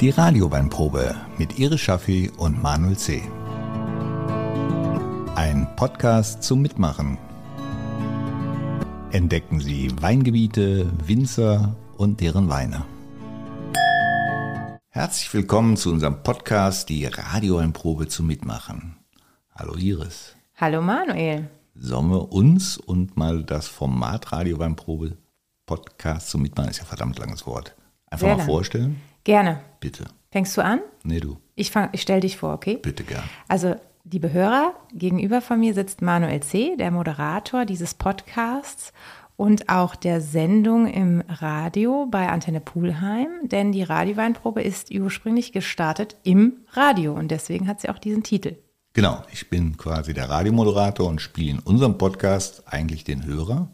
Die Radioweinprobe mit Iris Schaffi und Manuel C. Ein Podcast zum Mitmachen. Entdecken Sie Weingebiete, Winzer und deren Weine. Herzlich willkommen zu unserem Podcast Die Radioweinprobe zum Mitmachen. Hallo Iris. Hallo Manuel. Sollen wir uns und mal das Format Radioweinprobe Podcast zum Mitmachen, ist ja verdammt langes Wort, einfach Sehr mal lang. vorstellen? Gerne. Bitte. Fängst du an? Nee, du. Ich, fang- ich stelle dich vor, okay? Bitte gern. Also, liebe Hörer, gegenüber von mir sitzt Manuel C., der Moderator dieses Podcasts und auch der Sendung im Radio bei Antenne Pulheim, denn die Radioweinprobe ist ursprünglich gestartet im Radio und deswegen hat sie auch diesen Titel. Genau, ich bin quasi der Radiomoderator und spiele in unserem Podcast eigentlich den Hörer,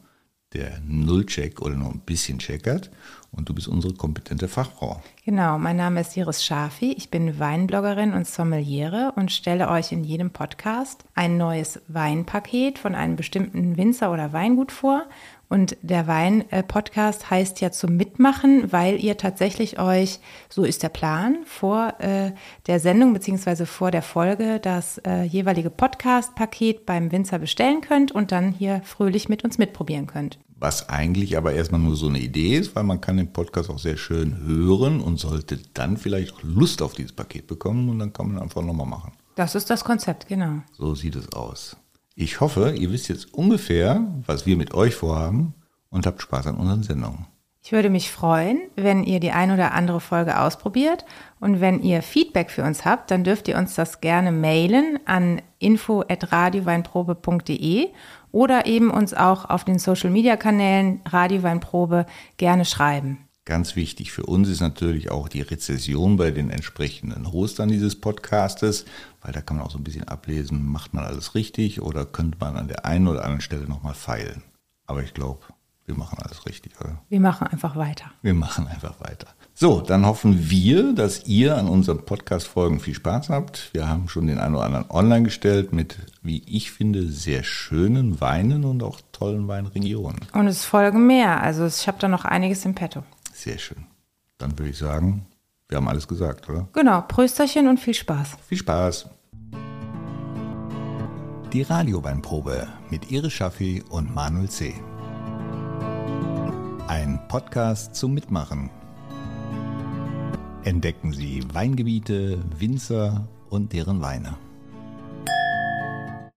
der Nullcheck oder nur ein bisschen checkert. Und du bist unsere kompetente Fachfrau. Genau, mein Name ist Iris Schafi, ich bin Weinbloggerin und Sommeliere und stelle euch in jedem Podcast ein neues Weinpaket von einem bestimmten Winzer oder Weingut vor. Und der Wein-Podcast heißt ja zum Mitmachen, weil ihr tatsächlich euch, so ist der Plan, vor äh, der Sendung beziehungsweise vor der Folge das äh, jeweilige Podcast-Paket beim Winzer bestellen könnt und dann hier fröhlich mit uns mitprobieren könnt. Was eigentlich aber erstmal nur so eine Idee ist, weil man kann den Podcast auch sehr schön hören und sollte dann vielleicht auch Lust auf dieses Paket bekommen und dann kann man einfach nochmal machen. Das ist das Konzept, genau. So sieht es aus. Ich hoffe, ihr wisst jetzt ungefähr, was wir mit euch vorhaben und habt Spaß an unseren Sendungen. Ich würde mich freuen, wenn ihr die ein oder andere Folge ausprobiert und wenn ihr Feedback für uns habt, dann dürft ihr uns das gerne mailen an info@radioweinprobe.de oder eben uns auch auf den Social Media Kanälen Radioweinprobe gerne schreiben. Ganz wichtig für uns ist natürlich auch die Rezession bei den entsprechenden Hostern dieses Podcastes, weil da kann man auch so ein bisschen ablesen, macht man alles richtig oder könnte man an der einen oder anderen Stelle nochmal feilen. Aber ich glaube, wir machen alles richtig, oder? Wir machen einfach weiter. Wir machen einfach weiter. So, dann hoffen wir, dass ihr an unseren Podcast-Folgen viel Spaß habt. Wir haben schon den einen oder anderen online gestellt mit, wie ich finde, sehr schönen Weinen und auch tollen Weinregionen. Und es folgen mehr, also ich habe da noch einiges im Petto. Sehr schön. Dann würde ich sagen, wir haben alles gesagt, oder? Genau, Prösterchen und viel Spaß. Viel Spaß. Die Radioweinprobe mit Iris Schaffi und Manuel C. Ein Podcast zum Mitmachen. Entdecken Sie Weingebiete, Winzer und deren Weine.